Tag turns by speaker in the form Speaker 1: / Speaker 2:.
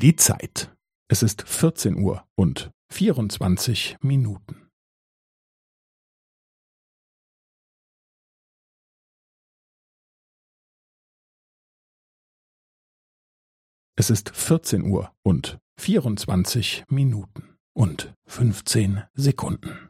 Speaker 1: Die Zeit. Es ist vierzehn Uhr und vierundzwanzig Minuten. Es ist vierzehn Uhr und vierundzwanzig Minuten und fünfzehn Sekunden.